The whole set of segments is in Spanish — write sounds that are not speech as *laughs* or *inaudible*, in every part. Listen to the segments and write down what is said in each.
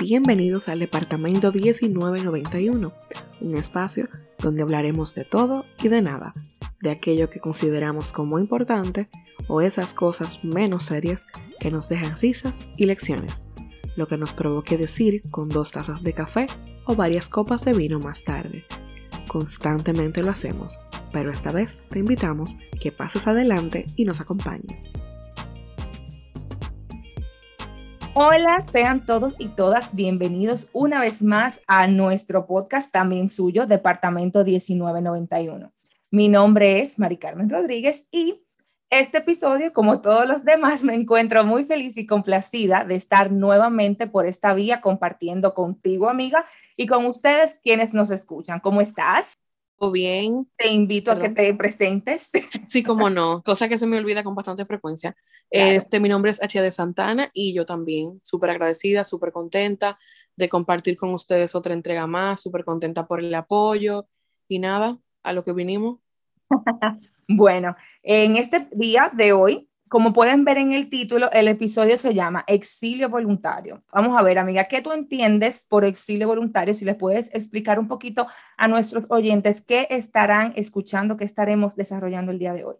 Bienvenidos al Departamento 1991, un espacio donde hablaremos de todo y de nada, de aquello que consideramos como importante o esas cosas menos serias que nos dejan risas y lecciones, lo que nos provoque decir con dos tazas de café o varias copas de vino más tarde. Constantemente lo hacemos, pero esta vez te invitamos que pases adelante y nos acompañes. Hola, sean todos y todas bienvenidos una vez más a nuestro podcast, también suyo, Departamento 1991. Mi nombre es Mari Carmen Rodríguez y este episodio, como todos los demás, me encuentro muy feliz y complacida de estar nuevamente por esta vía compartiendo contigo, amiga, y con ustedes quienes nos escuchan. ¿Cómo estás? bien. Te invito a que te presentes. *laughs* Sí, como no, cosa que se me olvida con bastante frecuencia. Este, mi nombre es Achia de Santana y yo también súper agradecida, súper contenta de compartir con ustedes otra entrega más, súper contenta por el apoyo y nada, a lo que vinimos. *laughs* bueno, en este día de hoy como pueden ver en el título, el episodio se llama Exilio Voluntario. Vamos a ver, amiga, ¿qué tú entiendes por exilio voluntario? Si les puedes explicar un poquito a nuestros oyentes qué estarán escuchando, qué estaremos desarrollando el día de hoy.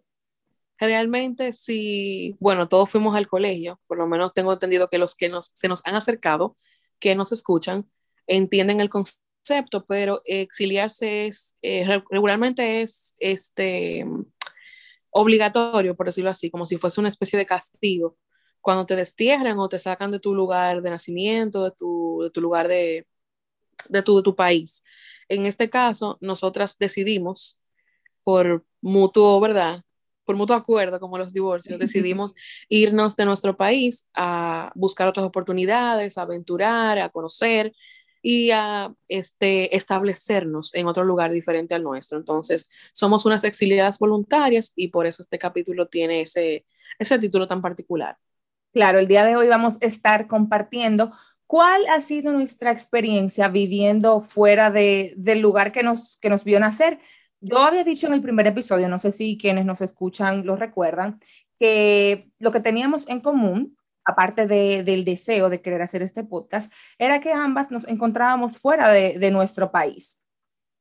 Realmente, sí, bueno, todos fuimos al colegio, por lo menos tengo entendido que los que nos, se nos han acercado, que nos escuchan, entienden el concepto, pero exiliarse es, eh, regularmente es, este, obligatorio, por decirlo así, como si fuese una especie de castigo, cuando te destierran o te sacan de tu lugar de nacimiento, de tu, de tu lugar de, de, tu, de tu país. En este caso, nosotras decidimos, por mutuo, ¿verdad? Por mutuo acuerdo, como los divorcios, decidimos irnos de nuestro país a buscar otras oportunidades, a aventurar, a conocer y a este, establecernos en otro lugar diferente al nuestro. Entonces, somos unas exiliadas voluntarias y por eso este capítulo tiene ese, ese título tan particular. Claro, el día de hoy vamos a estar compartiendo cuál ha sido nuestra experiencia viviendo fuera de, del lugar que nos, que nos vio nacer. Yo había dicho en el primer episodio, no sé si quienes nos escuchan lo recuerdan, que lo que teníamos en común aparte del deseo de querer hacer este podcast, era que ambas nos encontrábamos fuera de, nuestro país.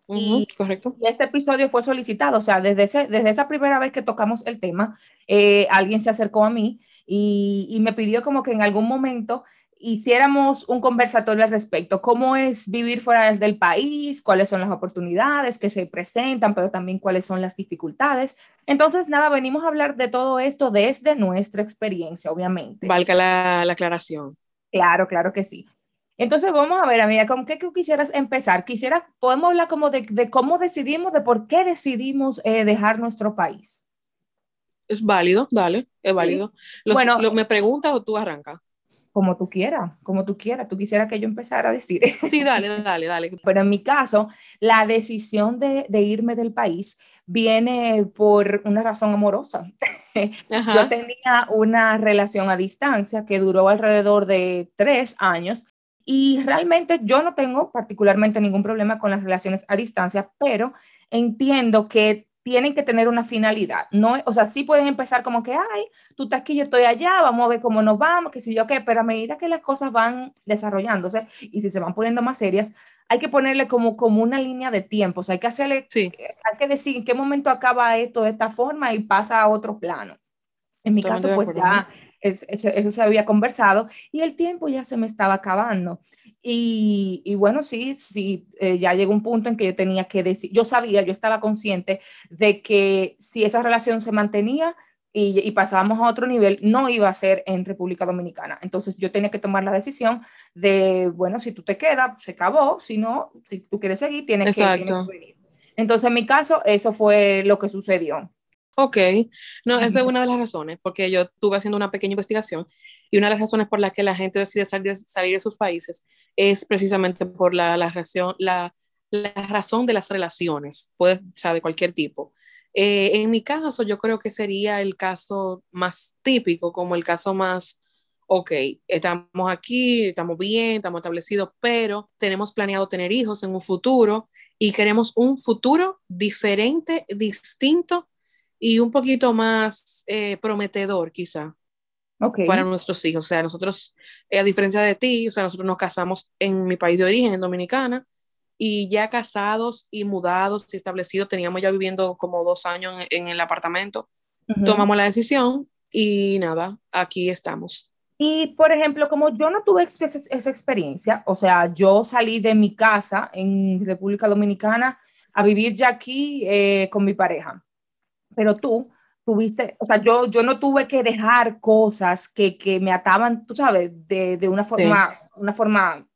y, correcto. Y este episodio fue solicitado, o sea, desde, desde esa primera vez que tocamos el tema, eh, alguien se acercó a mí y, y, me pidió como que en algún momento hiciéramos un conversatorio al respecto. ¿Cómo es vivir fuera del país? ¿Cuáles son las oportunidades que se presentan, pero también cuáles son las dificultades? Entonces, nada, venimos a hablar de todo esto desde nuestra experiencia, obviamente. Valga la, la aclaración. Claro, claro que sí. Entonces, vamos a ver, amiga, ¿con qué quisieras empezar? Quisiera, podemos hablar como de, de cómo decidimos, de por qué decidimos eh, dejar nuestro país. Es válido, dale, es válido. bueno, ¿Me preguntas o tú arrancas? Como tú quieras, como tú quieras. Tú quisieras que yo empezara a decir. *laughs* Sí, dale, dale, dale. Pero en mi caso, la decisión de, de irme del país viene por una razón amorosa. *laughs* Yo tenía una relación a distancia que duró alrededor de tres años y realmente yo no tengo particularmente ningún problema con las relaciones a distancia, pero entiendo que tienen que tener una finalidad, ¿no? O sea, sí pueden empezar como que, ay, tú estás aquí, yo estoy allá, vamos a ver cómo nos vamos, que si yo qué, pero a medida que las cosas van desarrollándose y si se van poniendo más serias, hay que ponerle como, como una línea de tiempo, o sea, hay que hacerle, sí. hay que decir en qué momento acaba esto de esta forma y pasa a otro plano. En mi caso, pues ya eso se había conversado y el tiempo ya se me estaba acabando. Y, bueno, sí, sí, eh, ya llegó un punto en que yo tenía que decir, yo sabía, yo estaba consciente de que si esa relación se mantenía y, pasábamos a otro nivel, no iba a ser en República Dominicana. Entonces yo tenía que tomar la decisión de, bueno, si tú te quedas, se acabó, si no, si tú quieres seguir, tienes, que, tienes que venir. Entonces en mi caso, eso fue lo que sucedió. Ok, no, esa es una de las razones, porque yo estuve haciendo una pequeña investigación y una de las razones por las que la gente decide salir, salir de sus países es precisamente por la, la, razón, la, la razón de las relaciones, puede ser de cualquier tipo. Eh, en mi caso, yo creo que sería el caso más típico, como el caso más, ok, estamos aquí, estamos bien, estamos establecidos, pero tenemos planeado tener hijos en un futuro y queremos un futuro diferente, distinto y un poquito más eh, prometedor quizá para nuestros hijos. O sea, nosotros, a diferencia de ti, o sea, nosotros nos casamos en mi país de origen, en Dominicana, y ya casados y mudados y establecidos, teníamos ya viviendo como dos años en, el apartamento, tomamos la decisión y nada, aquí estamos. Y, por ejemplo, como yo no tuve esa, esa experiencia, o sea, yo salí de mi casa en República Dominicana a vivir ya aquí eh, con mi pareja, pero tú tuviste, o sea, yo, yo no tuve que dejar cosas que, que me ataban, tú sabes, de, de una, forma, una forma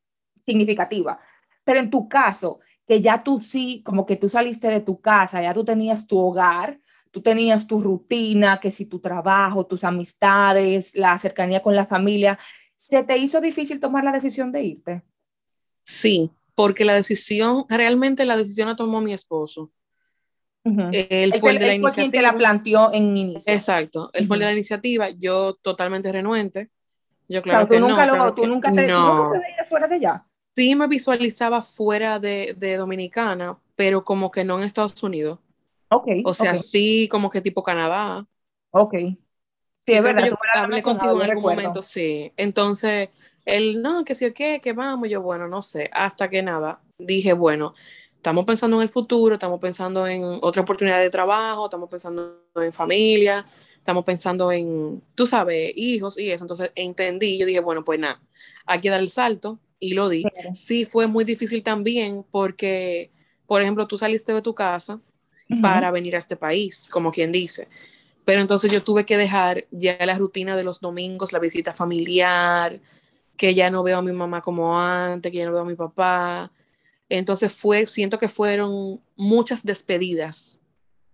significativa. Pero en tu caso, que ya tú sí, como que tú saliste de tu casa, ya tú tenías tu hogar, tú tenías tu rutina, que si tu trabajo, tus amistades, la cercanía con la familia, ¿se te hizo difícil tomar la decisión de irte? Sí, porque la decisión, realmente la decisión la tomó mi esposo. Él fue el, de la iniciativa. Quien te la planteó en inicio. Exacto, él fue el de la iniciativa, yo totalmente renuente. Yo claro, que tú nunca no, lo, tú, nunca te, no. te fuera de allá. Sí me visualizaba fuera de, de Dominicana, pero como que no en Estados Unidos. O sea, sí, como que tipo Canadá. Ok. Sí, es verdad. Yo hablé contigo en algún momento, sí. Entonces, él, no, que sí o qué, que vamos. Yo, bueno, no sé. Hasta que nada, dije, bueno, estamos pensando en el futuro, estamos pensando en otra oportunidad de trabajo, estamos pensando en familia, estamos pensando en, tú sabes, hijos y eso. Entonces, entendí, yo dije, bueno, pues nada, hay que dar el salto y lo di. Sí, fue muy difícil también porque, por ejemplo, tú saliste de tu casa para venir a este país, como quien dice. Pero entonces yo tuve que dejar ya la rutina de los domingos, la visita familiar, que ya no veo a mi mamá como antes, que ya no veo a mi papá. Entonces fue, siento que fueron muchas despedidas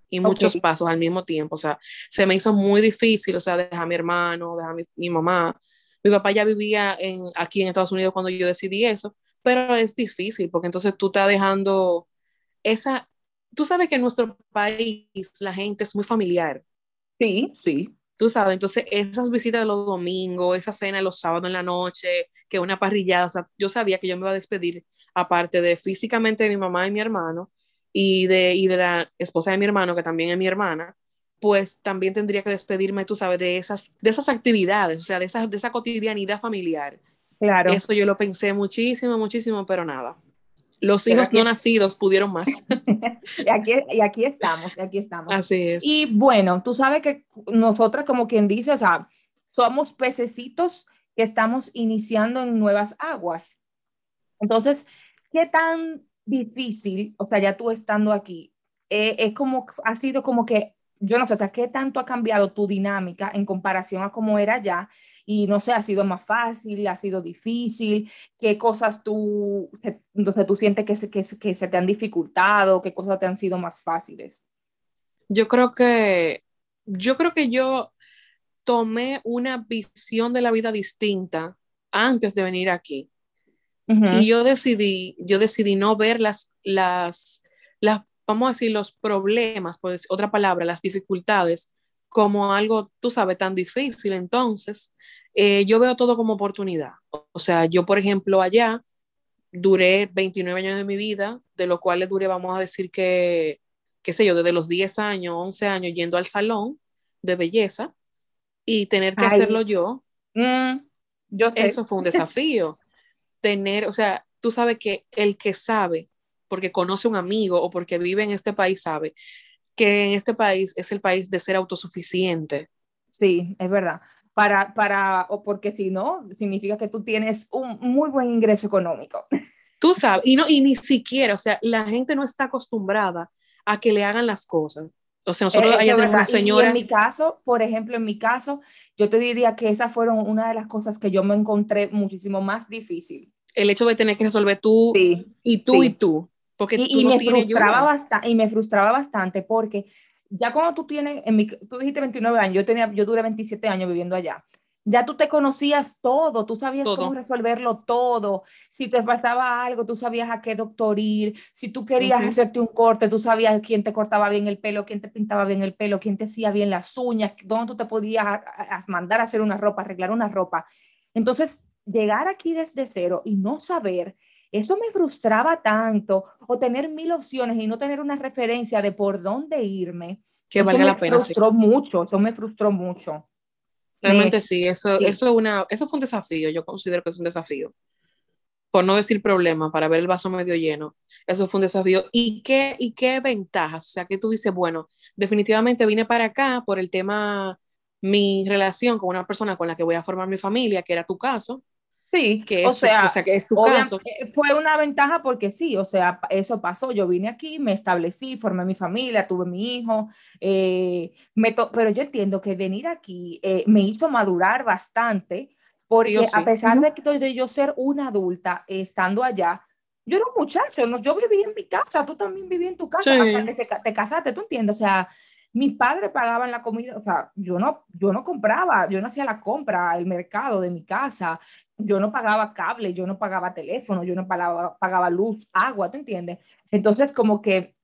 y muchos pasos al mismo tiempo. O sea, se me hizo muy difícil, o sea, dejar a mi hermano, dejar a mi, mi mamá. Mi papá ya vivía en, aquí en Estados Unidos cuando yo decidí eso, pero es difícil porque entonces tú estás dejando esa, tú sabes que en nuestro país la gente es muy familiar. Sí, sí. Tú sabes, entonces esas visitas de los domingos, esa cena de los sábados en la noche, que una parrillada, o sea, yo sabía que yo me iba a despedir, aparte de físicamente de mi mamá y mi hermano, y de, y de la esposa de mi hermano, que también es mi hermana, pues también tendría que despedirme, tú sabes, de esas, de esas actividades, o sea, de esa, de esa cotidianidad familiar. Claro. Eso yo lo pensé muchísimo, muchísimo, pero nada. Los hijos no nacidos pudieron más. *laughs* y, aquí, y aquí estamos, y aquí estamos. Así es. Y bueno, tú sabes que nosotras, como quien dice, o sea, somos pececitos que estamos iniciando en nuevas aguas. Entonces, ¿qué tan difícil, o sea, ya tú estando aquí, eh, es como, ha sido como que, yo no sé, o sea, ¿qué tanto ha cambiado tu dinámica en comparación a cómo era ya? y no sé, ha sido más fácil, ha sido difícil, qué cosas tú, entonces tú sientes que se, que, que se te han dificultado, qué cosas te han sido más fáciles. Yo creo que, yo creo que yo tomé una visión de la vida distinta antes de venir aquí. Y yo decidí, yo decidí no ver las, las, las, vamos a decir, los problemas, por otra palabra, las dificultades, como algo, tú sabes, tan difícil. Entonces, eh, yo veo todo como oportunidad. O sea, yo, por ejemplo, allá duré 29 años de mi vida, de los cuales duré, vamos a decir que, qué sé yo, desde los 10 años, 11 años yendo al salón de belleza y tener que hacerlo yo. Mm, yo sé. Eso fue un *laughs* desafío. Tener, o sea, tú sabes que el que sabe, porque conoce un amigo o porque vive en este país, sabe que en este país es el país de ser autosuficiente. Sí, es verdad. Para, para, o porque si no, significa que tú tienes un muy buen ingreso económico. Tú sabes, y, no, y ni siquiera, o sea, la gente no está acostumbrada a que le hagan las cosas. O sea, nosotros allá tenemos una señora. Y en mi caso, por ejemplo, en mi caso, yo te diría que esas fueron una de las cosas que yo me encontré muchísimo más difícil. El hecho de tener que resolver tú y tú y tú. Porque y, tú y me frustraba bastante, y me frustraba bastante porque ya cuando tú tienes, en mi, tú dijiste 29 años, yo, tenía, yo duré 27 años viviendo allá. Ya tú te conocías todo, tú sabías cómo resolverlo todo. Si te faltaba algo, tú sabías a qué doctor ir. Si tú querías hacerte un corte, tú sabías quién te cortaba bien el pelo, quién te pintaba bien el pelo, quién te hacía bien las uñas, dónde tú te podías mandar a hacer una ropa, arreglar una ropa. Entonces, llegar aquí desde cero y no saber eso me frustraba tanto, o tener mil opciones y no tener una referencia de por dónde irme. Que valga la pena. Me frustró mucho, eso me frustró mucho. Realmente sí, eso, Eso, una, eso fue un desafío, yo considero que es un desafío. Por no decir problema, para ver el vaso medio lleno. Eso fue un desafío. ¿Y qué, ¿Y qué ventajas? O sea, que tú dices, bueno, definitivamente vine para acá por el tema, mi relación con una persona con la que voy a formar mi familia, que era tu caso, Sí, que o, sea, que es tu caso. Fue una ventaja porque sí, o sea, eso pasó. Yo vine aquí, me establecí, formé mi familia, tuve mi hijo, eh, pero yo entiendo que venir aquí eh, me hizo madurar bastante, porque a pesar de, que, de yo ser una adulta estando allá, yo era un muchacho, ¿no? yo viví en mi casa, tú también viví en tu casa, hasta que te casaste, tú entiendes, o sea, mi padre pagaba la comida, o sea, yo no, yo no compraba, yo no hacía la compra, el mercado de mi casa, yo no pagaba cable, yo no pagaba teléfono, yo no pagaba, pagaba luz, agua, ¿te entiendes? Entonces, como que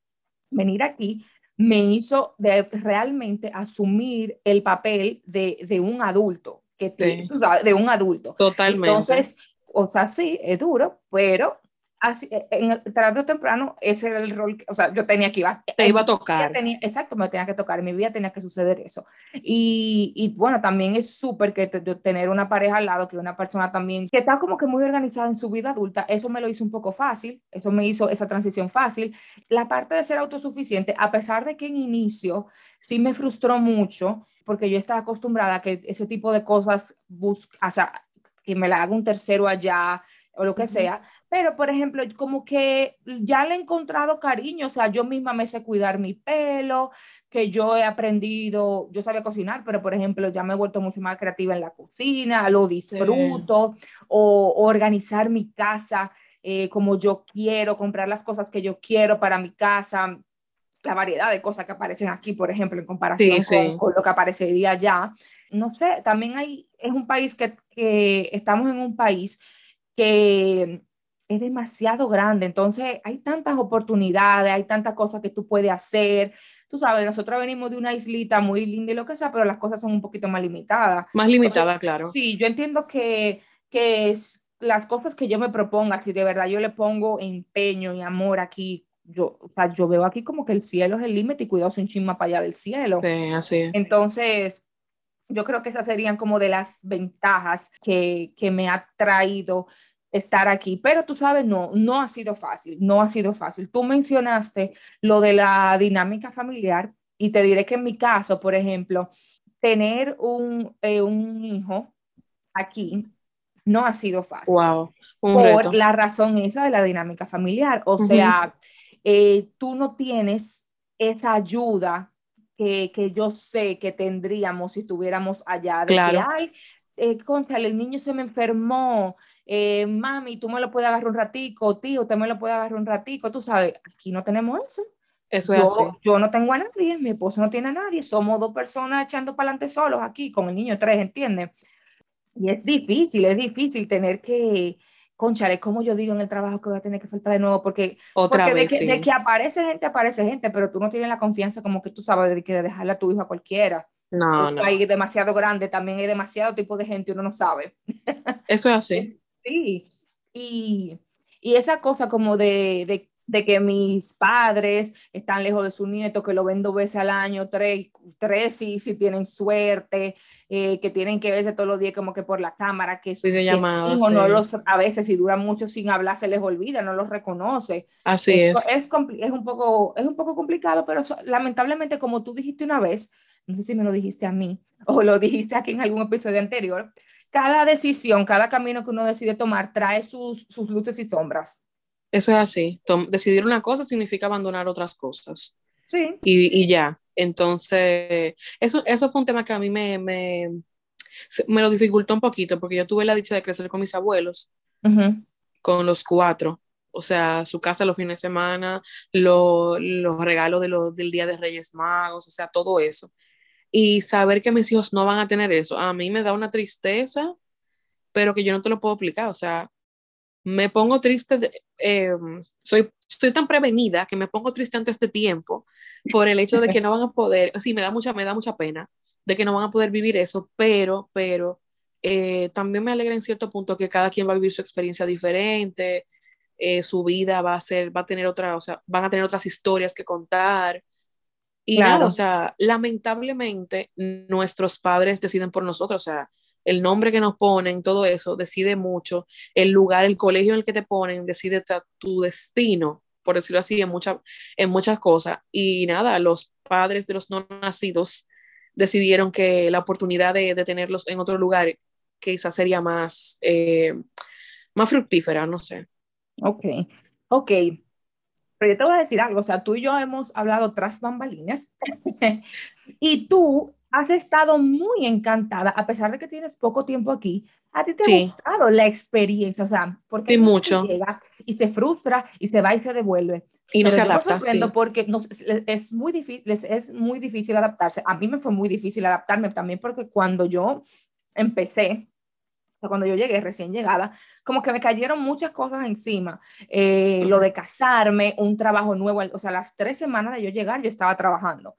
venir aquí me hizo de, realmente asumir el papel de, de un adulto, que de un adulto. Totalmente. Entonces, o sea, sí, es duro, pero así, eh, en, tarde o temprano, ese era el rol, o sea, yo tenía que ir Te iba a tocar. Tenía, exacto, me tenía que tocar, en mi vida tenía que suceder eso. Y, y bueno, también es súper que tener una pareja al lado, que una persona también que está como que muy organizada en su vida adulta, eso me lo hizo un poco fácil, eso me hizo esa transición fácil. La parte de ser autosuficiente, a pesar de que en inicio sí me frustró mucho, porque yo estaba acostumbrada a que ese tipo de cosas, busca, o sea, que me la haga un tercero allá, o lo que sea, pero por ejemplo, como que ya le he encontrado cariño, o sea, yo misma me sé cuidar mi pelo, que yo he aprendido, yo sabía cocinar, pero por ejemplo, ya me he vuelto mucho más creativa en la cocina, lo disfruto, o, organizar mi casa eh, como yo quiero, comprar las cosas que yo quiero para mi casa, la variedad de cosas que aparecen aquí, por ejemplo, en comparación con, con, lo que aparecería allá. No sé, también hay, es un país que, que estamos en un país que es demasiado grande, entonces hay tantas oportunidades, hay tantas cosas que tú puedes hacer. Tú sabes, nosotros venimos de una islita muy linda y lo que sea, pero las cosas son un poquito más limitadas. Más limitadas, claro. Sí, yo entiendo que, que es, las cosas que yo me proponga, si de verdad yo le pongo empeño y amor aquí, yo, o sea, yo veo aquí como que el cielo es el límite y cuidado un chisma para allá del cielo. Sí, así es. Entonces, yo creo que esas serían como de las ventajas que, que me ha traído estar aquí, pero tú sabes, no, no ha sido fácil, no ha sido fácil. Tú mencionaste lo de la dinámica familiar y te diré que en mi caso, por ejemplo, tener un, eh, un hijo aquí no ha sido fácil. Wow, por la razón esa de la dinámica familiar. O sea, eh, tú no tienes esa ayuda que, que, yo sé que tendríamos si estuviéramos allá. De claro. que, ay, eh, el niño se me enfermó, eh, mami, tú me lo puedes agarrar un ratico, tío, usted me lo puede agarrar un ratico, tú sabes, aquí no tenemos eso. Eso es yo, así. Yo no tengo a nadie, mi esposo no tiene a nadie, somos dos personas echando para adelante solos aquí, con el niño tres, ¿entiendes? Y es difícil, es difícil tener que, conchale, como yo digo en el trabajo que voy a tener que faltar de nuevo, porque, Otra porque vez, de, que, sí. de, que, aparece gente, aparece gente, pero tú no tienes la confianza como que tú sabes de que dejarle a tu hijo a cualquiera. No, no. Hay demasiado grande, también hay demasiado tipo de gente, uno no sabe. Eso es así. *laughs* Sí, y, y esa cosa como de, de, de, que mis padres están lejos de su nieto, que lo ven dos veces al año, tres, tres si, si tienen suerte, eh, que tienen que verse todos los días como que por la cámara, que, que hijo sí. no los, a veces si duran mucho sin hablar se les olvida, no los reconoce. Así es. Es, es, es, un, poco, es un poco complicado, pero lamentablemente como tú dijiste una vez, no sé si me lo dijiste a mí *laughs* o lo dijiste aquí en algún episodio anterior, cada decisión, cada camino que uno decide tomar trae sus, sus luces y sombras. Eso es así. Tom, decidir una cosa significa abandonar otras cosas. Sí. Y, y ya. Entonces, eso, eso fue un tema que a mí me, me, me, lo dificultó un poquito porque yo tuve la dicha de crecer con mis abuelos, uh -huh. con los cuatro. O sea, su casa los fines de semana, lo, los regalos de lo, del Día de Reyes Magos, o sea, todo eso y saber que mis hijos no van a tener eso, a mí me da una tristeza, pero que yo no te lo puedo explicar, o sea, me pongo triste, de, eh, soy, estoy tan prevenida que me pongo triste antes de tiempo por el hecho de que no van a poder, sí, me da mucha, me da mucha pena de que no van a poder vivir eso, pero, pero eh, también me alegra en cierto punto que cada quien va a vivir su experiencia diferente, eh, su vida va a ser, va a tener otra, o sea, van a tener otras historias que contar. Y nada, o sea, lamentablemente nuestros padres deciden por nosotros, o sea, el nombre que nos ponen, todo eso decide mucho, el lugar, el colegio en el que te ponen decide tu destino, por decirlo así, en, mucha, en muchas cosas. Y nada, los padres de los no nacidos decidieron que la oportunidad de, de tenerlos en otro lugar quizás sería más, eh, más fructífera, no sé. Ok, ok. Pero yo te voy a decir algo, o sea, tú y yo hemos hablado tras bambalinas *laughs* y tú has estado muy encantada, a pesar de que tienes poco tiempo aquí, a ti te ha gustado la experiencia, o sea, porque sí, mucho. llega y se frustra y se va y se devuelve. Y no se adapta. Sí. Porque no, es, muy difícil, es muy difícil adaptarse. A mí me fue muy difícil adaptarme también porque cuando yo empecé, cuando yo llegué, recién llegada, como que me cayeron muchas cosas encima. Eh, lo de casarme, un trabajo nuevo, o sea, las tres semanas de yo llegar, yo estaba trabajando.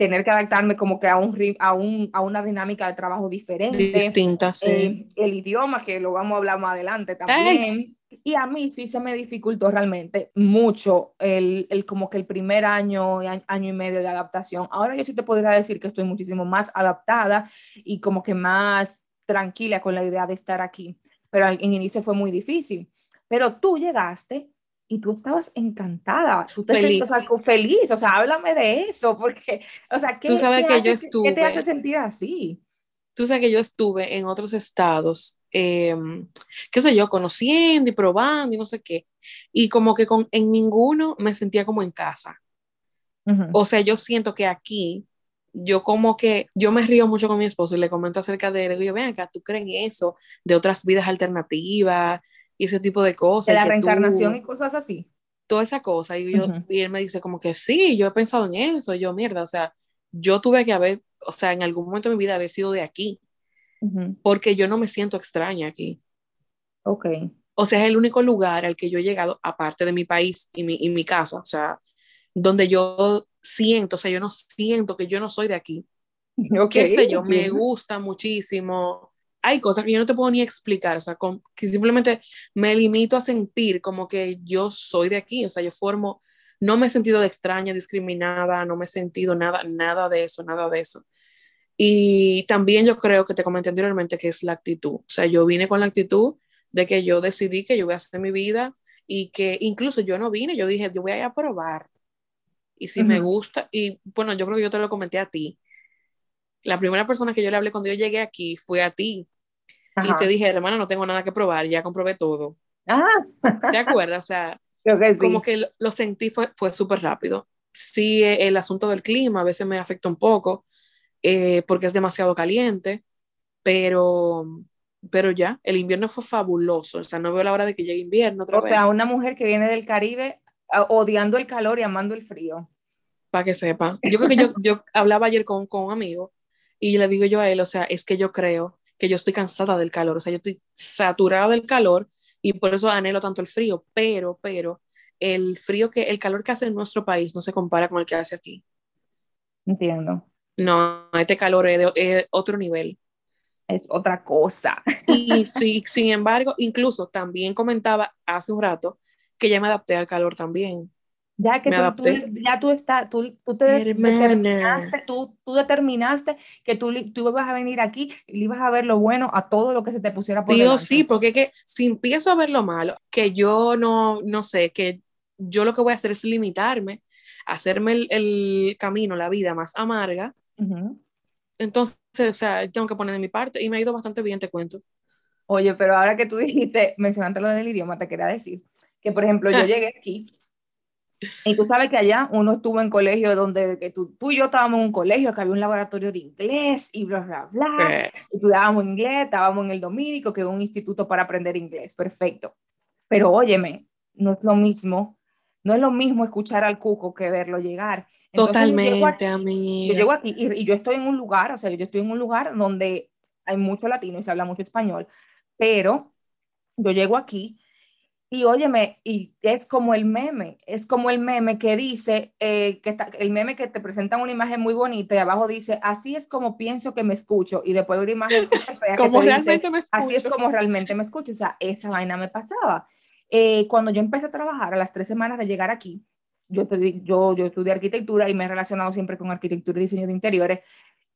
Tener que adaptarme como que a, un, a, un, a una dinámica de trabajo diferente. Distinta, sí. Eh, el idioma, que lo vamos a hablar más adelante también. Y a mí sí se me dificultó realmente mucho el, el, como que el primer año, año y medio de adaptación. Ahora yo sí te podría decir que estoy muchísimo más adaptada y como que más tranquila con la idea de estar aquí, pero en inicio fue muy difícil. Pero tú llegaste y tú estabas encantada, tú te feliz. Sientes, feliz, o sea, háblame de eso, *laughs* porque, o sea, ¿qué, tú sabes que hace, yo estuve, ¿qué te hace sentir así? Tú sabes que yo estuve en otros estados, eh, qué sé yo, conociendo y probando y no sé qué, y como que con, en ninguno me sentía como en casa. Uh -huh. O sea, yo siento que aquí yo como que, yo me río mucho con mi esposo y le comento acerca de, le digo, ven acá, ¿tú crees en eso? De otras vidas alternativas y ese tipo de cosas. De la reencarnación tú, y cosas así. Toda esa cosa. Y, yo, uh -huh. y él me dice como que sí, yo he pensado en eso. Y yo, mierda, o sea, yo tuve que haber, o sea, en algún momento de mi vida haber sido de aquí. Uh -huh. Porque yo no me siento extraña aquí. Ok. O sea, es el único lugar al que yo he llegado, aparte de mi país y mi, y mi casa. O sea, donde yo siento, o sea, yo no siento que yo no soy de aquí. *laughs* Okay. ¿Qué sé yo? Me gusta muchísimo. Hay cosas que yo no te puedo ni explicar, o sea, con, que simplemente me limito a sentir como que yo soy de aquí, o sea, yo formo, no me he sentido de extraña, discriminada, no me he sentido nada, nada de eso, nada de eso. Y también yo creo que te comenté anteriormente que es la actitud, o sea, yo vine con la actitud de que yo decidí que yo voy a hacer mi vida y que incluso yo no vine, yo dije, yo voy a ir a probar, y si uh -huh. me gusta, y bueno, yo creo que yo te lo comenté a ti. La primera persona que yo le hablé cuando yo llegué aquí fue a ti. Ajá. Y te dije, hermana, no tengo nada que probar, ya comprobé todo. Ah. ¿Te acuerdas? O sea, *laughs* que sí. como que lo, sentí fue, fue súper rápido. Sí, eh, el asunto del clima a veces me afecta un poco, eh, porque es demasiado caliente, pero, pero ya, el invierno fue fabuloso. O sea, no veo la hora de que llegue invierno. Otra o vez. sea, una mujer que viene del Caribe odiando el calor y amando el frío. Para que sepa. Yo creo que yo, *laughs* yo hablaba ayer con, con un amigo y le digo yo a él, o sea, es que yo creo que yo estoy cansada del calor, o sea, yo estoy saturada del calor y por eso anhelo tanto el frío, pero, pero, el frío que, el calor que hace en nuestro país no se compara con el que hace aquí. Entiendo. No, este calor es de es otro nivel. Es otra cosa. Y *laughs* sí, sin embargo, incluso también comentaba hace un rato que ya me adapté al calor también. Ya que tú. Tú, ya tú, está, tú, tú te determinaste, tú, tú, determinaste que tú, tú ibas a venir aquí y ibas a ver lo bueno a todo lo que se te pusiera por delante. sí, porque que si empiezo a ver lo malo, que yo no, no sé, que yo lo que voy a hacer es limitarme, hacerme el, el camino, la vida más amarga. Uh -huh. Entonces, o sea, tengo que poner de mi parte y me ha ido bastante bien, te cuento. Oye, pero ahora que tú dijiste, mencionaste lo del idioma, te quería decir que, por ejemplo, yo Ah. llegué aquí y tú sabes que allá uno estuvo en colegio donde que tú, tú y yo estábamos en un colegio que había un laboratorio de inglés y bla, bla, bla. Y estudiábamos inglés, estábamos en el Domínico, que es un instituto para aprender inglés. Perfecto. Pero óyeme, no es lo mismo. No es lo mismo escuchar al cuco que verlo llegar. Entonces, Totalmente, a mí. Yo llego aquí y, y, yo estoy en un lugar, o sea, yo estoy en un lugar donde hay mucho latino y se habla mucho español, pero yo llego aquí y óyeme, y es como el meme, es como el meme que dice, eh, que está, el meme que te presenta una imagen muy bonita y abajo dice, así es como pienso que me escucho, y después una imagen fea como realmente dice, me escucho. Así es como realmente me escucho, o sea, esa vaina me pasaba. eh, cuando yo empecé a trabajar a las tres semanas de llegar aquí, yo, yo, yo estudié arquitectura y me he relacionado siempre con arquitectura y diseño de interiores,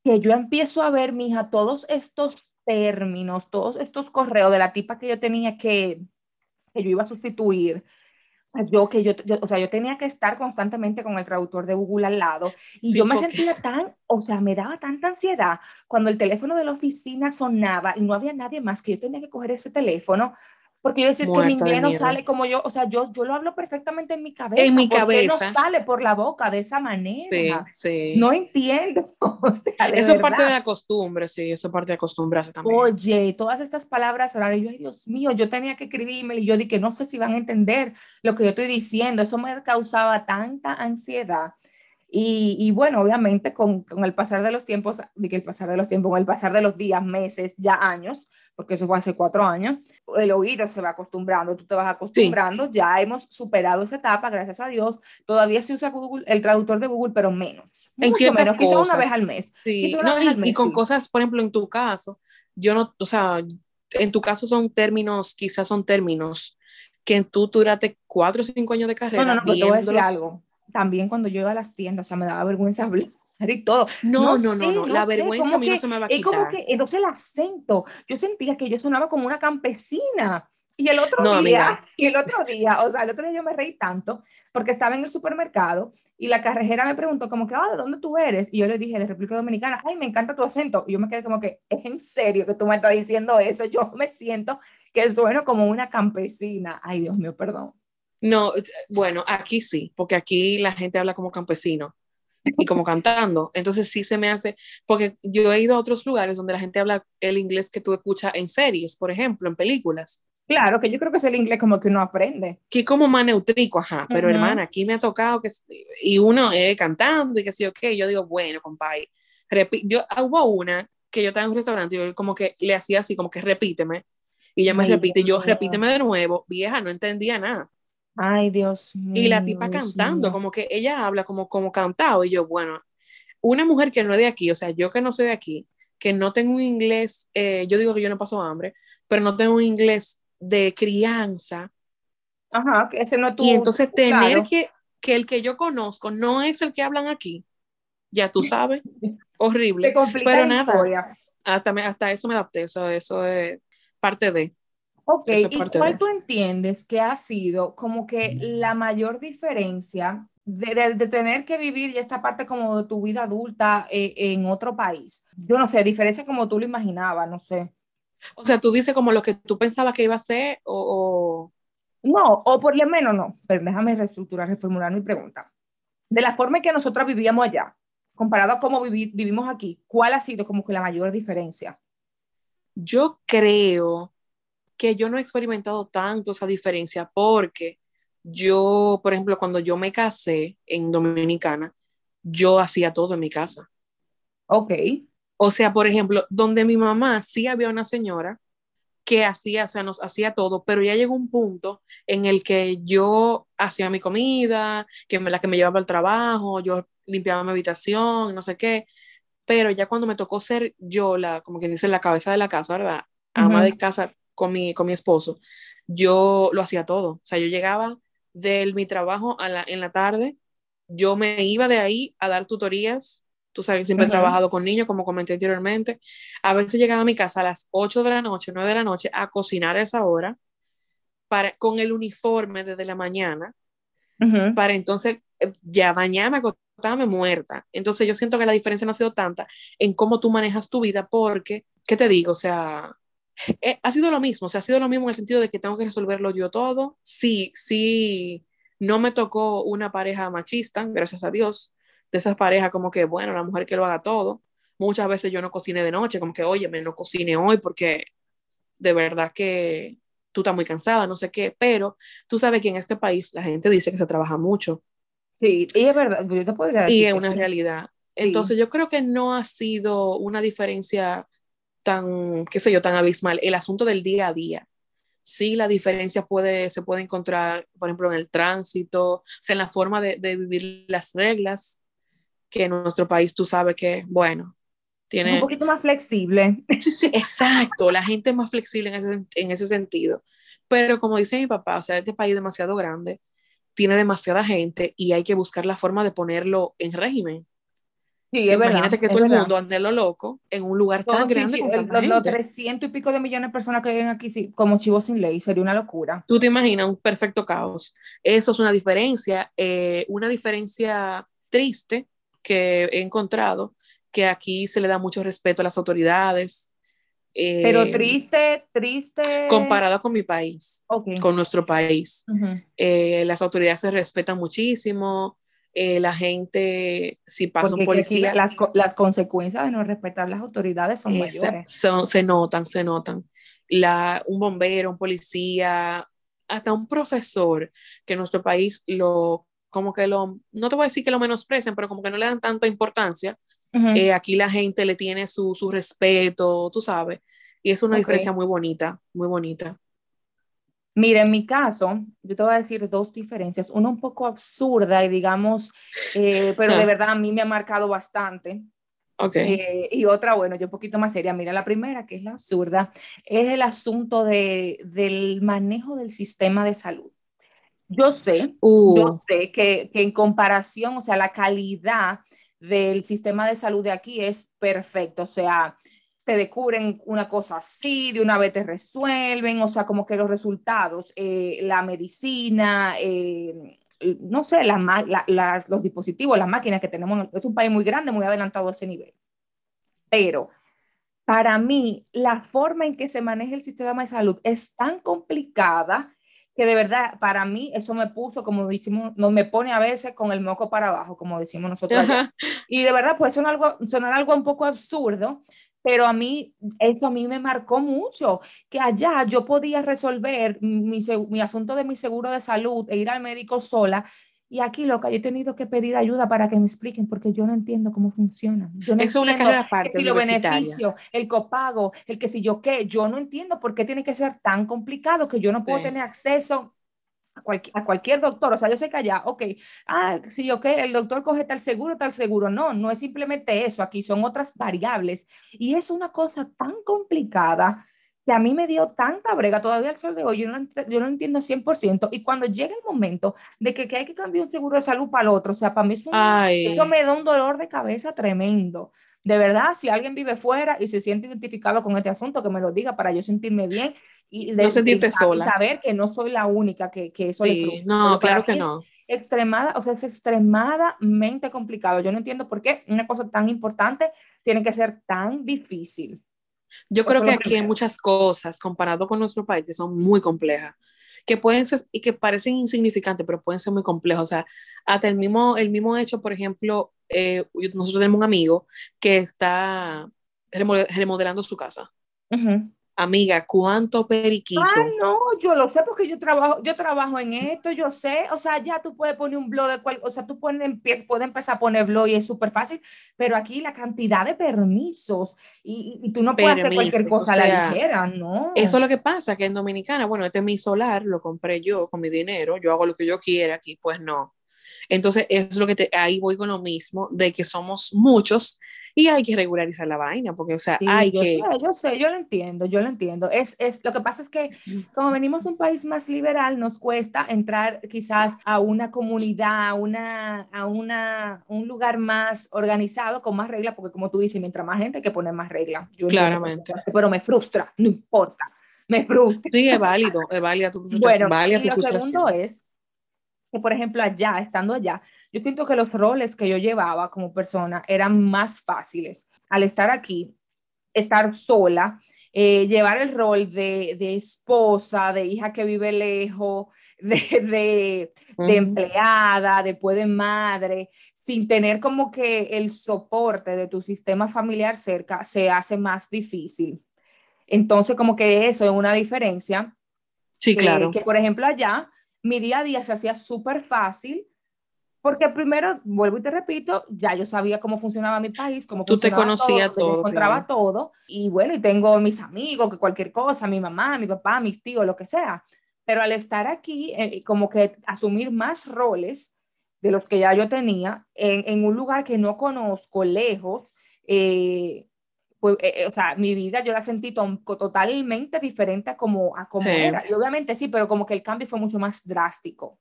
que yo empiezo a ver, mija, todos estos términos, todos estos correos de la tipa que yo tenía que, que yo iba a sustituir, yo que yo, o sea, yo tenía que estar constantemente con el traductor de Google al lado y yo me sentía tan, o sea, me daba tanta ansiedad cuando el teléfono de la oficina sonaba y no había nadie más que yo tenía que coger ese teléfono porque yo decía, es que mi inglés no sale como yo, o sea, yo, yo lo hablo perfectamente en mi cabeza. En mi cabeza. no sale por la boca de esa manera? Sí, sí. No entiendo. *laughs* O sea, eso es parte de la costumbre, sí, eso es parte de acostumbrarse también. Oye, todas estas palabras ahora yo, ay Dios mío, yo tenía que escribirme y yo dije, no sé si van a entender lo que yo estoy diciendo. Eso me causaba tanta ansiedad. Y, y, bueno, obviamente con, con, el pasar de los tiempos, que el pasar de los tiempos, con el pasar de los días, meses, ya años, porque eso fue hace cuatro años, el oído se va acostumbrando, tú te vas acostumbrando, ya hemos superado esa etapa, gracias a Dios, todavía se usa Google, el traductor de Google, pero menos, en mucho menos, quizá una vez al mes. Sí. y, con cosas, por ejemplo, en tu caso, yo no, o sea, en tu caso son términos, quizás son términos que tú duraste cuatro o cinco años de carrera. No, no, no, pero te voy a decir algo también cuando yo iba a las tiendas, o sea, me daba vergüenza *laughs* hablar y todo. No, no, no, no, la vergüenza a mí no se me va a quitar. Es como que, entonces el acento, yo sentía que yo sonaba como una campesina. Y el otro día, *laughs* y el otro día, o sea, el otro día yo me reí tanto porque estaba en el supermercado y la carrejera me preguntó como que, ah, ¿de dónde tú eres? Y yo le dije, de República Dominicana, ay, me encanta tu acento. Y yo me quedé como que, ¿es en serio que tú me estás diciendo eso? Yo me siento que sueno como una campesina. Ay, Dios mío, perdón. No, bueno, aquí sí, porque aquí la gente habla como campesino y como cantando. Entonces sí se me hace, porque yo he ido a otros lugares donde la gente habla el inglés que tú escuchas en series, por ejemplo, en películas. Claro, que yo creo que es el inglés como que uno aprende. Que como más neutrico, ajá, pero hermana, aquí me ha tocado que, y uno eh, cantando y que sí, ok, yo digo, bueno, compadre, yo hubo una que yo estaba en un restaurante y yo como que le hacía así, como que repíteme, y ella me repite, yo repíteme de nuevo, vieja, no entendía nada. Ay, Dios mío. Y la tipa cantando, como que ella habla como, como cantado. Y yo, bueno, una mujer que no es de aquí, o sea, yo que no soy de aquí, que no tengo un inglés, eh, yo digo que yo no paso hambre, pero no tengo un inglés de crianza. Ajá, que ese no es Y entonces tener que, que el que yo conozco no es el que hablan aquí, ya tú sabes, horrible. Pero nada, hasta, hasta eso me adapté, eso, eso es parte de. Ok, ¿y cuál tú entiendes que ha sido como que la mayor diferencia de, de, tener que vivir ya esta parte como de tu vida adulta eh, en otro país? Yo no sé, diferencia como tú lo imaginabas, no sé. O sea, tú dices como lo que tú pensabas que iba a ser o... No, o por lo menos no. Pero déjame reestructurar, reformular mi pregunta. De la forma en que nosotros vivíamos allá, comparado a cómo vivimos aquí, ¿cuál ha sido como que la mayor diferencia? Yo creo que yo no he experimentado tanto esa diferencia porque yo, por ejemplo, cuando yo me casé en Dominicana, yo hacía todo en mi casa. Ok. O sea, por ejemplo, donde mi mamá sí había una señora que hacía, o sea, nos hacía todo, pero ya llegó un punto en el que yo hacía mi comida, que me la que me llevaba al trabajo, yo limpiaba mi habitación, no sé qué, pero ya cuando me tocó ser yo la, como quien dice, la cabeza de la casa, ¿verdad? Ama de casa, con mi, con mi esposo, yo lo hacía todo. O sea, yo llegaba de mi trabajo a la, en la tarde, yo me iba de ahí a dar tutorías. Tú sabes, siempre he trabajado con niños, como comenté anteriormente. A veces llegaba a mi casa a las 8 de la noche, 9 de la noche, a cocinar a esa hora, para, con el uniforme desde la mañana, para entonces eh, ya bañarme, acostarme muerta. Entonces yo siento que la diferencia no ha sido tanta en cómo tú manejas tu vida, porque, ¿qué te digo? O sea, eh, ha sido lo mismo, o sea, ha sido lo mismo en el sentido de que tengo que resolverlo yo todo. Sí, sí, no me tocó una pareja machista, gracias a Dios, de esas parejas como que, bueno, la mujer que lo haga todo. Muchas veces yo no cociné de noche, como que, oye, me no cocine hoy porque de verdad que tú estás muy cansada, no sé qué, pero tú sabes que en este país la gente dice que se trabaja mucho. Sí, y es verdad, yo te podría decir. Y es una realidad. Entonces yo creo que no ha sido una diferencia tan, qué sé yo, tan abismal. El asunto del día a día. Sí, la diferencia puede, se puede encontrar, por ejemplo, en el tránsito, o sea, en la forma de, de vivir las reglas, que en nuestro país tú sabes que, bueno, tiene... Un poquito más flexible. Sí, sí, exacto, la gente es más flexible en ese, en ese sentido. Pero como dice mi papá, o sea, este país es demasiado grande, tiene demasiada gente y hay que buscar la forma de ponerlo en régimen. Sí, imagínate que todo el mundo ande lo loco en un lugar tan grande. con los, 300 y pico de millones de personas que viven aquí sí, como chivos sin ley, sería una locura. Tú te imaginas un perfecto caos. Eso es una diferencia, eh, una diferencia triste que he encontrado, que aquí se le da mucho respeto a las autoridades. Pero eh, triste, triste. Comparado con mi país, con nuestro país. Eh, las autoridades se respetan muchísimo. Eh, la gente, si pasa un policía. Las, las, consecuencias de no respetar las autoridades son mayores. se notan, se notan. La, un bombero, un policía, hasta un profesor que en nuestro país lo, como que lo, no te voy a decir que lo menosprecian, pero como que no le dan tanta importancia. Eh, aquí la gente le tiene su, su, respeto, tú sabes, y es una diferencia muy bonita, muy bonita. Mira, en mi caso, yo te voy a decir dos diferencias. Una un poco absurda y digamos, eh, pero de ah. verdad a mí me ha marcado bastante. Okay. Eh, y otra, bueno, yo un poquito más seria. Mira, la primera, que es la absurda, es el asunto de, del manejo del sistema de salud. Yo sé, uh. yo sé que, que en comparación, o sea, la calidad del sistema de salud de aquí es perfecto. O sea, te descubren una cosa así, de una vez te resuelven, o sea, como que los resultados, eh, la medicina, eh, no sé, las, los dispositivos, las máquinas que tenemos, es un país muy grande, muy adelantado a ese nivel. Pero para mí, la forma en que se maneja el sistema de salud es tan complicada que de verdad, para mí, eso me puso, como decimos, nos me pone a veces con el moco para abajo, como decimos nosotros. Y de verdad, pues sonar algo, sonar algo un poco absurdo, pero a mí, eso a mí me marcó mucho, que allá yo podía resolver mi, mi, asunto de mi seguro de salud e ir al médico sola. Y aquí, loca, yo he tenido que pedir ayuda para que me expliquen porque yo no entiendo cómo funciona. Yo no es una carrera parte si el copago, el que si yo qué, yo no entiendo por qué tiene que ser tan complicado que yo no puedo tener acceso a, cualquier doctor, o sea, yo sé que allá, ok, ah, sí, ok, el doctor coge tal seguro, tal seguro, no, no es simplemente eso, aquí son otras variables. Y es una cosa tan complicada que a mí me dio tanta brega. Todavía al sol de hoy, yo no, yo no entiendo 100%, y cuando llega el momento de que, que hay que cambiar un seguro de salud para el otro, o sea, para mí eso, eso me da un dolor de cabeza tremendo. De verdad, si alguien vive fuera y se siente identificado con este asunto, que me lo diga para yo sentirme bien y de, no sentirte sola. saber que no soy la única que, que eso sí, No, claro que no. Extremada, o sea, es extremadamente complicado. Yo no entiendo por qué una cosa tan importante tiene que ser tan difícil. Yo creo que aquí hay muchas cosas comparado con nuestro país que son muy complejas, que pueden ser y que parecen insignificantes, pero pueden ser muy complejas. O sea, hasta el mismo, el mismo hecho, por ejemplo, eh, nosotros tenemos un amigo que está remodelando su casa. Uh Amiga, ¿cuánto periquito? Ah, no, yo lo sé porque yo trabajo, yo trabajo en esto, yo sé, o sea, ya tú puedes poner un blog de cual, o sea, tú puedes, puedes empezar a poner blog y es súper fácil, pero aquí la cantidad de permisos y, y tú no puedes hacer cualquier cosa a la ligera, ¿no? Eso es lo que pasa, que en Dominicana, bueno, este es mi solar, lo compré yo con mi dinero, yo hago lo que yo quiera aquí, pues no. Entonces, es lo que te, ahí voy con lo mismo, de que somos muchos y hay que regularizar la vaina, porque, o sea, hay yo que... Sé, yo sé, yo lo entiendo, yo lo entiendo. Es, es, lo que pasa es que como venimos un país más liberal, nos cuesta entrar quizás a una comunidad, a, una, a una, un lugar más organizado, con más reglas, porque como tú dices, mientras más gente hay que poner más reglas. Claramente. Pero me frustra, no importa, me frustra. Sí, es válido, es válida tu *laughs* frustración. Bueno, y lo segundo es que, por ejemplo, allá, estando allá, yo siento que los roles que yo llevaba como persona eran más fáciles. Al estar aquí, estar sola, eh, llevar el rol de, de, esposa, de hija que vive lejos, *laughs* de, de, empleada, después de madre, sin tener como que el soporte de tu sistema familiar cerca, se hace más difícil. Entonces, como que eso es una diferencia. Sí, claro. que, por ejemplo, allá, mi día a día se hacía súper fácil porque primero, vuelvo y te repito, ya yo sabía cómo funcionaba mi país, cómo Tú te conocías todo. encontraba todo. Y bueno, y tengo mis amigos, que cualquier cosa, mi mamá, mi papá, mis tíos, lo que sea. Pero al estar aquí, eh, como que asumir más roles de los que ya yo tenía en, en un lugar que no conozco, lejos, eh, pues, o sea, mi vida yo la sentí totalmente diferente a como, a como era. Y obviamente sí, pero como que el cambio fue mucho más drástico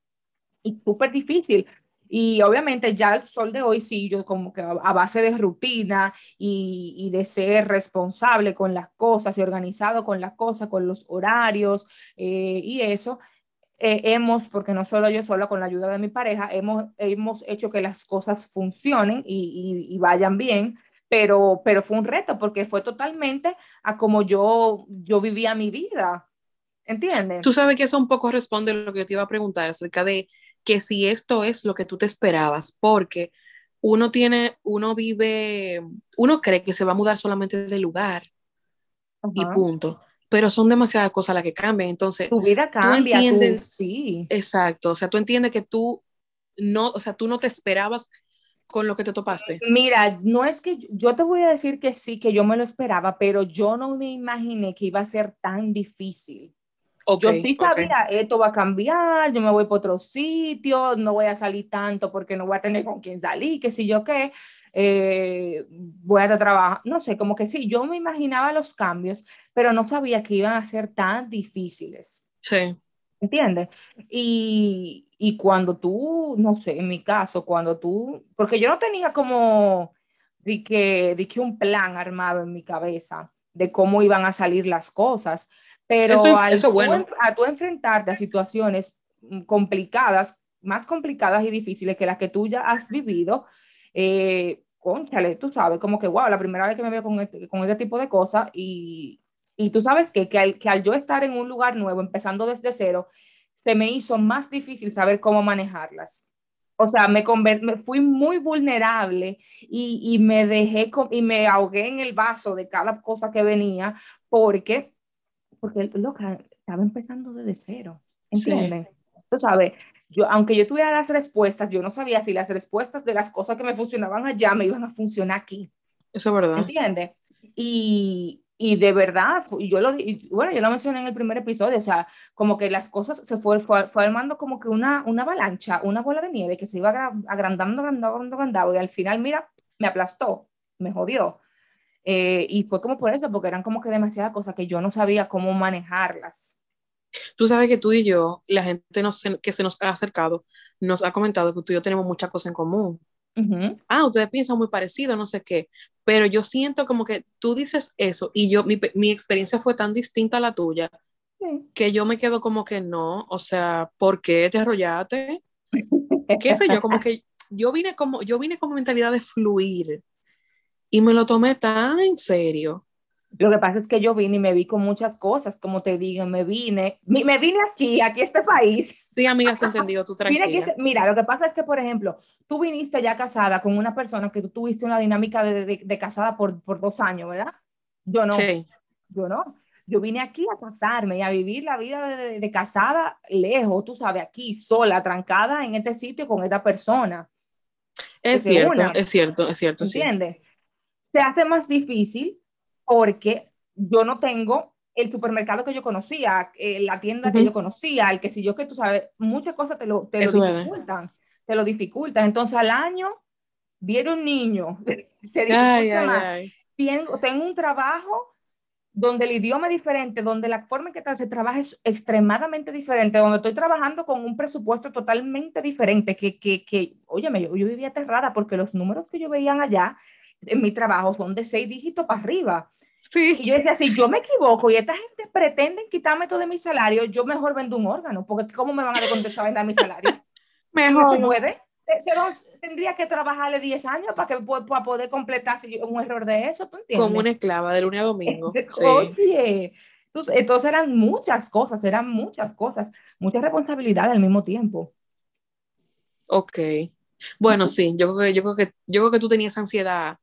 y súper difícil. Y obviamente ya el sol de hoy sí, yo como que a base de rutina y, y de ser responsable con las cosas y organizado con las cosas, con los horarios eh, y eso, eh, hemos, porque no solo yo sola, con la ayuda de mi pareja, hemos, hemos hecho que las cosas funcionen y, y, vayan bien, pero, pero fue un reto porque fue totalmente a como yo, yo vivía mi vida. ¿Entiendes? Tú sabes que eso un poco responde a lo que yo te iba a preguntar acerca de que si esto es lo que tú te esperabas, porque uno tiene, uno vive, uno cree que se va a mudar solamente de lugar y punto. Pero son demasiadas cosas las que cambian. Entonces, tu vida cambia. Tú entiendes, sí. Exacto. O sea, tú entiendes que tú no, o sea, tú no te esperabas con lo que te topaste. Mira, no es que yo te voy a decir que sí, que yo me lo esperaba, pero yo no me imaginé que iba a ser tan difícil yo sí sabía, esto va a cambiar, yo me voy para otro sitio, no voy a salir tanto porque no voy a tener con quién salir, qué sé yo qué, eh, voy a trabajar, no sé, como que sí, yo me imaginaba los cambios, pero no sabía que iban a ser tan difíciles. Sí. ¿Entiendes? Y, y cuando tú, no sé, en mi caso, cuando tú, porque yo no tenía como de que, de que un plan armado en mi cabeza de cómo iban a salir las cosas, pero al a tú enfrentarte a situaciones mm, complicadas, más complicadas y difíciles que las que tú ya has vivido, eh, conchale, tú sabes, como que, wow, la primera vez que me veo con este, con este tipo de cosas y, y tú sabes que, que, al, que al yo estar en un lugar nuevo, empezando desde cero, se me hizo más difícil saber cómo manejarlas. O sea, me, me fui muy vulnerable y, y me dejé y me ahogué en el vaso de cada cosa que venía porque porque loca, estaba empezando desde cero, ¿entiendes? Tú sabes, yo, aunque yo tuviera las respuestas, yo no sabía si las respuestas de las cosas que me funcionaban allá me iban a funcionar aquí. Eso es verdad. ¿Entiendes? Y, y de verdad, y yo lo, bueno, yo lo mencioné en el primer episodio, o sea, como que las cosas se fue, fue, fue, armando como que una, una avalancha, una bola de nieve que se iba agrandando, agrandando, agrandando, y al final, mira, me aplastó, me jodió. Eh, y fue como por eso, porque eran como que demasiadas cosas que yo no sabía cómo manejarlas. Tú sabes que tú y yo, la gente que se nos ha acercado, nos ha comentado que tú y yo tenemos muchas cosas en común. Ah, ustedes piensan muy parecido, no sé qué, pero yo siento como que tú dices eso y yo, mi, mi experiencia fue tan distinta a la tuya que yo me quedo como que no, o sea, ¿por qué te arrollaste? *laughs* ¿Qué sé yo? Como que yo vine como, yo vine con mentalidad de fluir y me lo tomé tan en serio. Lo que pasa es que yo vine y me vi con muchas cosas, como te digo, me vine, me vine aquí, aquí a este país. Sí, amiga, has entendido, tú tranquila. Mira, mira, lo que pasa es que, por ejemplo, tú viniste ya casada con una persona que tú tuviste una dinámica de, de, casada por, por, dos años, ¿verdad? Yo no. Sí. Yo no. Yo vine aquí a casarme y a vivir la vida de, de casada lejos, tú sabes, aquí, sola, trancada en este sitio con esta persona. Es cierto, es cierto, es cierto, ¿Entiendes? Se hace más difícil porque yo no tengo el supermercado que yo conocía, eh, la tienda que yo conocía, el que si yo que tú sabes, muchas cosas te lo, te lo dificultan, te lo dificultan. Entonces al año viene un niño, *laughs* se dificulta más. Tengo, tengo un trabajo donde el idioma es diferente, donde la forma en que se trabaja es extremadamente diferente, donde estoy trabajando con un presupuesto totalmente diferente, que, que, que óyeme, yo, yo vivía aterrada porque los números que yo veía allá en mi trabajo son de seis dígitos para arriba. Sí. Y yo decía, si yo me equivoco y esta gente pretende quitarme todo de mi salario, yo mejor vendo un órgano, porque ¿cómo me van a descontar vender mi salario? *laughs* mejor. No se puede. tendría que trabajarle 10 años para, que, para poder completar un error de eso, ¿tú entiendes? Como una esclava de lunes a domingo. *laughs* sí. Oye, entonces, entonces eran muchas cosas, eran muchas cosas, muchas responsabilidades al mismo tiempo. Ok. Bueno, sí, yo creo que, yo creo que, yo creo que tú tenías ansiedad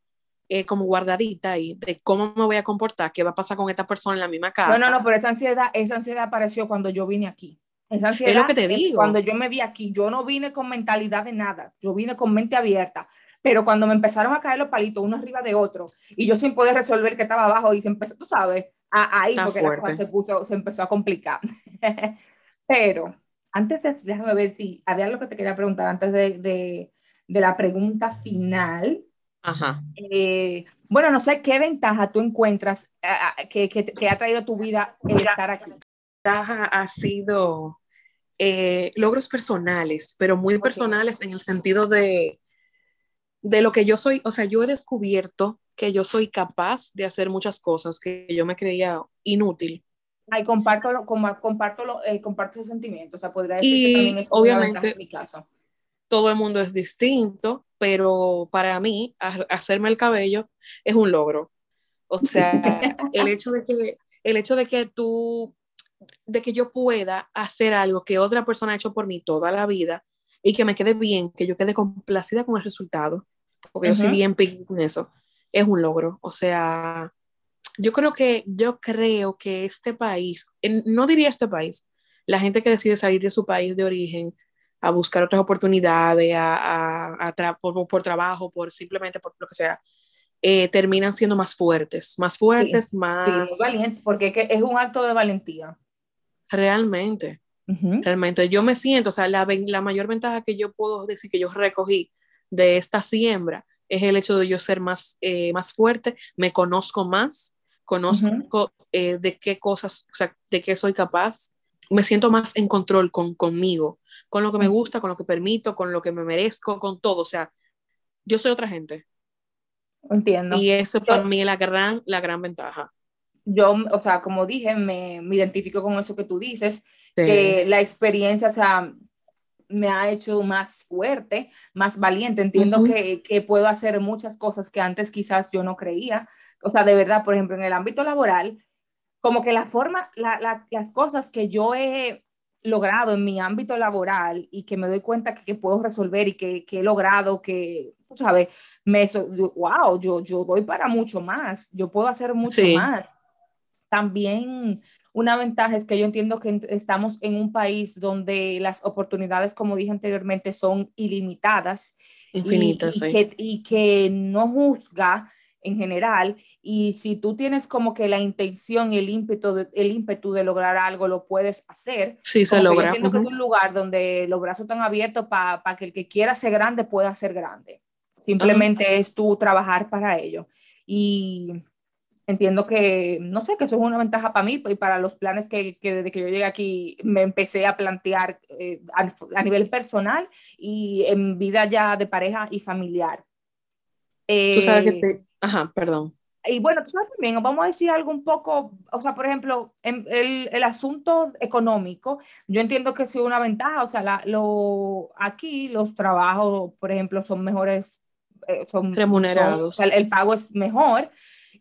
eh, como guardadita ahí de cómo me voy a comportar, qué va a pasar con esta persona en la misma casa. No, no, no, pero esa ansiedad, esa ansiedad apareció cuando yo vine aquí. Esa ansiedad es lo que te digo. Cuando yo me vi aquí, yo no vine con mentalidad de nada, yo vine con mente abierta. Pero cuando me empezaron a caer los palitos uno arriba de otro y yo sin poder resolver que estaba abajo y se empezó, tú sabes, ahí porque la cosa se, puso, se empezó a complicar. *laughs* pero antes de, déjame ver si había algo que te quería preguntar antes de, de, de la pregunta final Ajá. Eh, bueno, no sé qué ventaja tú encuentras que, que, ha traído tu vida el estar aquí. Ventaja ha sido eh, logros personales, pero muy personales en el sentido de, de lo que yo soy, o sea, yo he descubierto que yo soy capaz de hacer muchas cosas que yo me creía inútil. Ay, comparto, comparto, eh, comparto ese sentimiento, o sea, podría decir y que también es obviamente en mi caso. Todo el mundo es distinto, pero para mí hacerme el cabello es un logro. O sea, *laughs* el hecho de que el hecho de que tú de que yo pueda hacer algo que otra persona ha hecho por mí toda la vida y que me quede bien, que yo quede complacida con el resultado, porque yo soy bien picky en eso, es un logro. O sea, yo creo que, yo creo que este país, no diría este país, la gente que decide salir de su país de origen a buscar otras oportunidades, a, a, por, trabajo, por simplemente por lo que sea, eh, terminan siendo más fuertes, más fuertes, más... Sí, valiente, porque es un acto de valentía. Realmente, realmente. Yo me siento, o sea, la, la mayor ventaja que yo puedo decir que yo recogí de esta siembra es el hecho de yo ser más, eh, más fuerte, me conozco más, conozco eh, de qué cosas, o sea, de qué soy capaz, me siento más en control con, conmigo, con lo que me gusta, con lo que permito, con lo que me merezco, con todo, o sea, yo soy otra gente. Entiendo. Y eso para mí es la gran, la gran ventaja. Yo, o sea, como dije, me, me identifico con eso que tú dices, que la experiencia, o sea, me ha hecho más fuerte, más valiente. Entiendo que, que, puedo hacer muchas cosas que antes quizás yo no creía. O sea, de verdad, por ejemplo, en el ámbito laboral, como que la forma, las cosas que yo he logrado en mi ámbito laboral y que me doy cuenta que, que puedo resolver y que, que, he logrado, que, tú sabes, me, wow, yo, yo doy para mucho más, yo puedo hacer mucho más. También una ventaja es que yo entiendo que estamos en un país donde las oportunidades, como dije anteriormente, son ilimitadas. Infinitas, y, que, y que no juzga en general y si tú tienes como que la intención y el ímpetu de, el ímpetu de lograr algo, lo puedes hacer. Sí, se logra. Yo entiendo que es un lugar donde los brazos están abiertos para que el que quiera ser grande pueda ser grande. Simplemente es tú trabajar para ello. Y entiendo que, no sé, que eso es una ventaja para mí y para los planes que, que desde que yo llegué aquí me empecé a plantear eh, a, nivel personal y en vida ya de pareja y familiar. Tú sabes que te... Eh, ajá, perdón. Y bueno, tú sabes también, vamos a decir algo un poco, o sea, por ejemplo, en el, el, asunto económico, yo entiendo que es una ventaja, o sea, la, lo, aquí los trabajos, por ejemplo, son mejores, eh, son remunerados. o sea, el pago es mejor,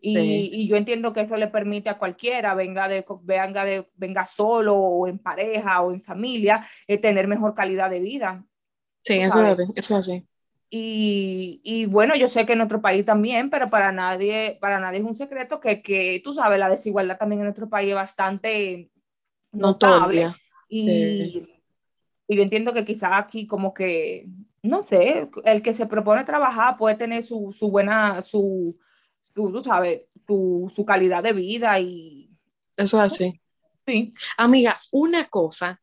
y, yo entiendo que eso le permite a cualquiera, venga, de, venga, de, venga solo o en pareja o en familia, eh, tener mejor calidad de vida. Sí, eso es, eso es así. Y, y, bueno, yo sé que en nuestro país también, pero para nadie, para nadie es un secreto que, que tú sabes, la desigualdad también en nuestro país es bastante notable. Y, y, yo entiendo que quizás aquí como que, no sé, el que se propone trabajar puede tener su, su buena, su, tú, sabes, tu, su calidad de vida y... Eso es así. Sí. Amiga, una cosa,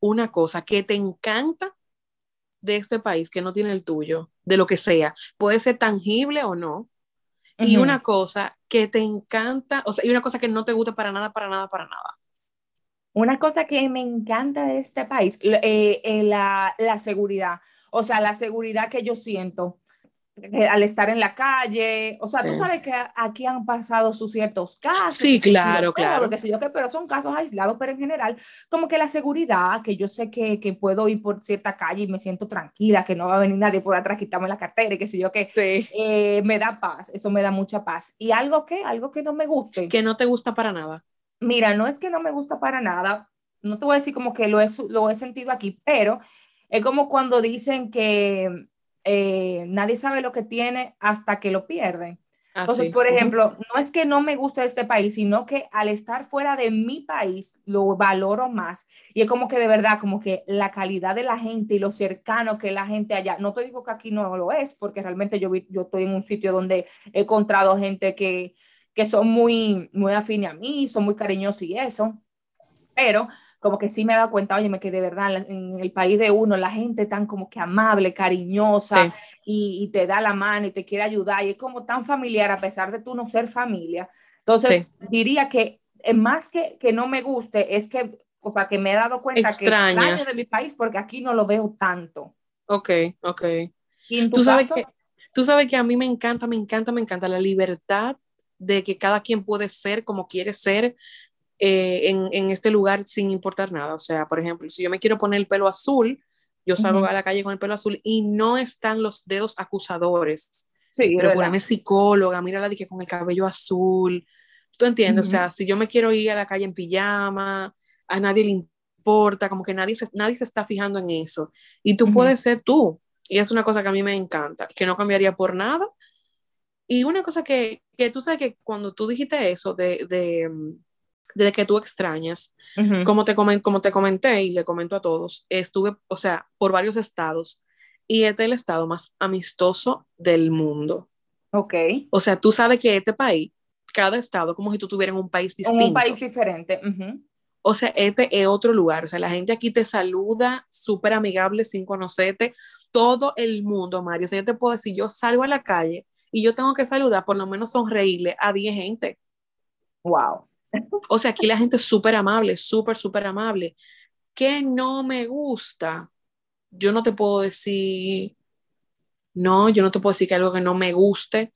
una cosa que te encanta de este país que no tiene el tuyo, de lo que sea, puede ser tangible o no, y una cosa que te encanta, o sea, y una cosa que no te gusta para nada, para nada, para nada. Una cosa que me encanta de este país, eh, eh, la, la, seguridad, o sea, la seguridad que yo siento al estar en la calle, o sea, tú sabes que aquí han pasado sus ciertos casos. Sí, claro, claro. Que sé yo, que, pero son casos aislados, pero en general, como que la seguridad, que yo sé que, que, puedo ir por cierta calle y me siento tranquila, que no va a venir nadie por atrás quitarme la cartera y que sé yo, que eh, me da paz, eso me da mucha paz. Y algo que, algo que no me guste. Que no te gusta para nada. Mira, no es que no me gusta para nada, no te voy a decir como que lo he, lo he sentido aquí, pero es como cuando dicen que eh, nadie sabe lo que tiene hasta que lo pierde. Ah, Entonces, por ejemplo, no es que no me guste este país, sino que al estar fuera de mi país lo valoro más. Y es como que de verdad, como que la calidad de la gente y lo cercano que la gente allá, no te digo que aquí no lo es, porque realmente yo, yo estoy en un sitio donde he encontrado gente que, que son muy, muy afines a mí, son muy cariñosos y eso, pero como que sí me he dado cuenta, oye, que de verdad en el país de uno la gente tan como que amable, cariñosa y, te da la mano y te quiere ayudar y es como tan familiar a pesar de tú no ser familia. Entonces diría que eh, más que que no me guste es que, o sea, que me he dado cuenta que extraño de mi país porque aquí no lo veo tanto. Ok, ok. ¿Tú sabes que tú sabes que a mí me encanta, me encanta, me encanta la libertad de que cada quien puede ser como quiere ser eh, en, este lugar sin importar nada. O sea, por ejemplo, si yo me quiero poner el pelo azul, yo salgo a la calle con el pelo azul y no están los dedos acusadores. Sí, pero una psicóloga, mira la dije con el cabello azul. ¿Tú entiendes? O sea, si yo me quiero ir a la calle en pijama, a nadie le importa, como que nadie se, nadie se está fijando en eso. Y tú puedes ser tú. Y es una cosa que a mí me encanta, que no cambiaría por nada. Y una cosa que, que tú sabes que cuando tú dijiste eso de, de desde que tú extrañas, como, te como te comenté y le comento a todos, estuve, o sea, por varios estados y este es el estado más amistoso del mundo. Ok. O sea, tú sabes que este país, cada estado, como si tú tuvieras un país distinto. Un país diferente. O sea, este es otro lugar. O sea, la gente aquí te saluda súper amigable sin conocerte. Todo el mundo, Mario. O sea, yo te puedo decir, yo salgo a la calle y yo tengo que saludar, por lo menos sonreírle a 10 gente. Wow. O sea, aquí la gente es súper amable, súper, súper amable. ¿Qué no me gusta? Yo no te puedo decir, no, yo no te puedo decir que algo que no me guste.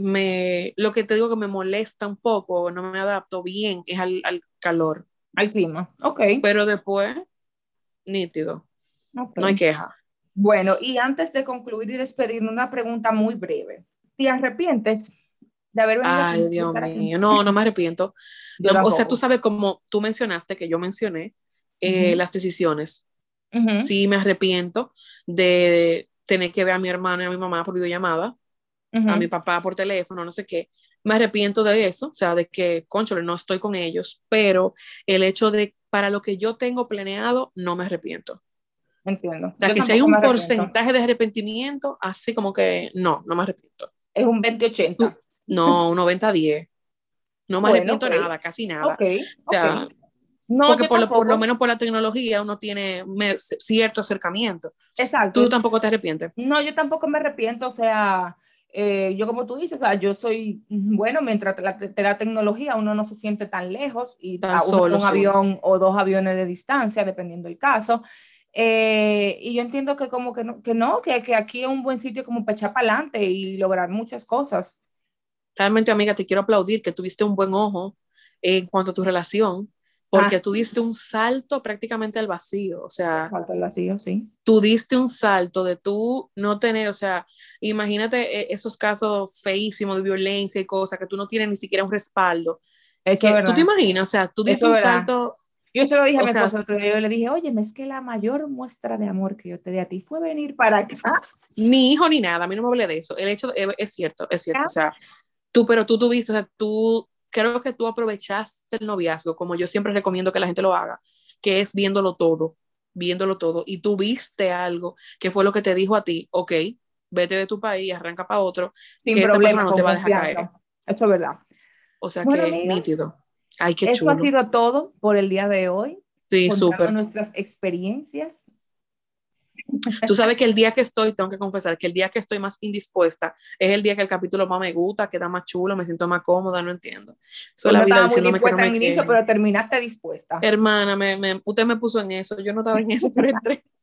Me, lo que te digo que me molesta un poco, no me adapto bien, es al, calor. Al clima, ok. Pero después, nítido. No hay queja. Bueno, y antes de concluir y despedirnos, una pregunta muy breve. ¿Te arrepientes de haber venido Ay, Dios mío, no, no me arrepiento. *laughs* o sea, tú sabes como tú mencionaste, que yo mencioné, eh, las decisiones. Sí me arrepiento de tener que ver a mi hermana y a mi mamá por videollamada, a mi papá por teléfono, no sé qué. Me arrepiento de eso, o sea, de que, conchole, no estoy con ellos, pero el hecho de, para lo que yo tengo planeado, no me arrepiento. Entiendo. O sea, que si hay un porcentaje de arrepentimiento, así como que no, no me arrepiento. Es un 20-80. No, un 90-10. No me arrepiento nada, casi nada. No, porque por lo, por lo, menos por la tecnología uno tiene cierto acercamiento. Exacto. Tú tampoco te arrepientes. No, yo tampoco me arrepiento, o sea, eh, yo como tú dices, o sea, yo soy, bueno, mientras la, la tecnología uno no se siente tan lejos y tan solo, un avión o dos aviones de distancia, dependiendo del caso. Eh, y yo entiendo que como que no, que, no, que, que aquí es un buen sitio como para echar para adelante y lograr muchas cosas realmente, amiga, te quiero aplaudir que tuviste un buen ojo en cuanto a tu relación, porque ah. tú diste un salto prácticamente al vacío, o sea, salto al vacío, sí. Tú diste un salto de tú no tener, o sea, imagínate eh, esos casos feísimos de violencia y cosas que tú no tienes ni siquiera un respaldo. Eso ¿Tú te imaginas? O sea, tú diste un salto... Yo se lo dije a mi esposo, yo le dije, oye, es que la mayor muestra de amor que yo te di a ti fue venir para acá. Ni hijo ni nada, a mí no me hablé de eso. El hecho, es, es cierto, es cierto. O sea, tú, pero tú tuviste, o sea, tú, creo que tú aprovechaste el noviazgo, como yo siempre recomiendo que la gente lo haga, que es viéndolo todo, viéndolo todo, y tú viste algo que fue lo que te dijo a ti, ok, vete de tu país, arranca para otro, Sin que problema, no te va a dejar caer. Eso es verdad. O sea que nítido. Ay, qué Eso ha sido todo por el día de hoy. Sí, súper. nuestras experiencias Tú sabes que el día que estoy, tengo que confesar, que el día que estoy más indispuesta es el día que el capítulo más me gusta, queda más chulo, me siento más cómoda, no entiendo. Soy la vida diciéndome que no me inicio, pero terminaste dispuesta. Hermana, me, usted me puso en eso, yo no estaba en eso, pero entré. *laughs*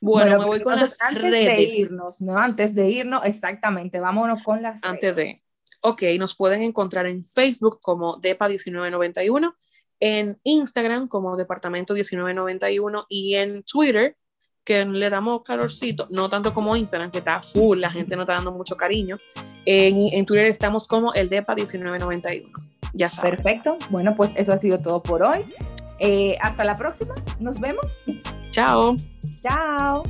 Bueno, me voy con las antes redes. de irnos, no, antes de irnos, exactamente, vámonos con las Antes de, ok, nos pueden encontrar en Facebook como DEPA1991, en Instagram como Departamento 1991 y en Twitter que le damos calorcito, no tanto como Instagram, que está full, la gente no está dando mucho cariño. En, en Twitter estamos como el DEPA 1991. Ya sabes. Perfecto. Bueno, pues eso ha sido todo por hoy. Eh, hasta la próxima. Nos vemos. Chao. Chao.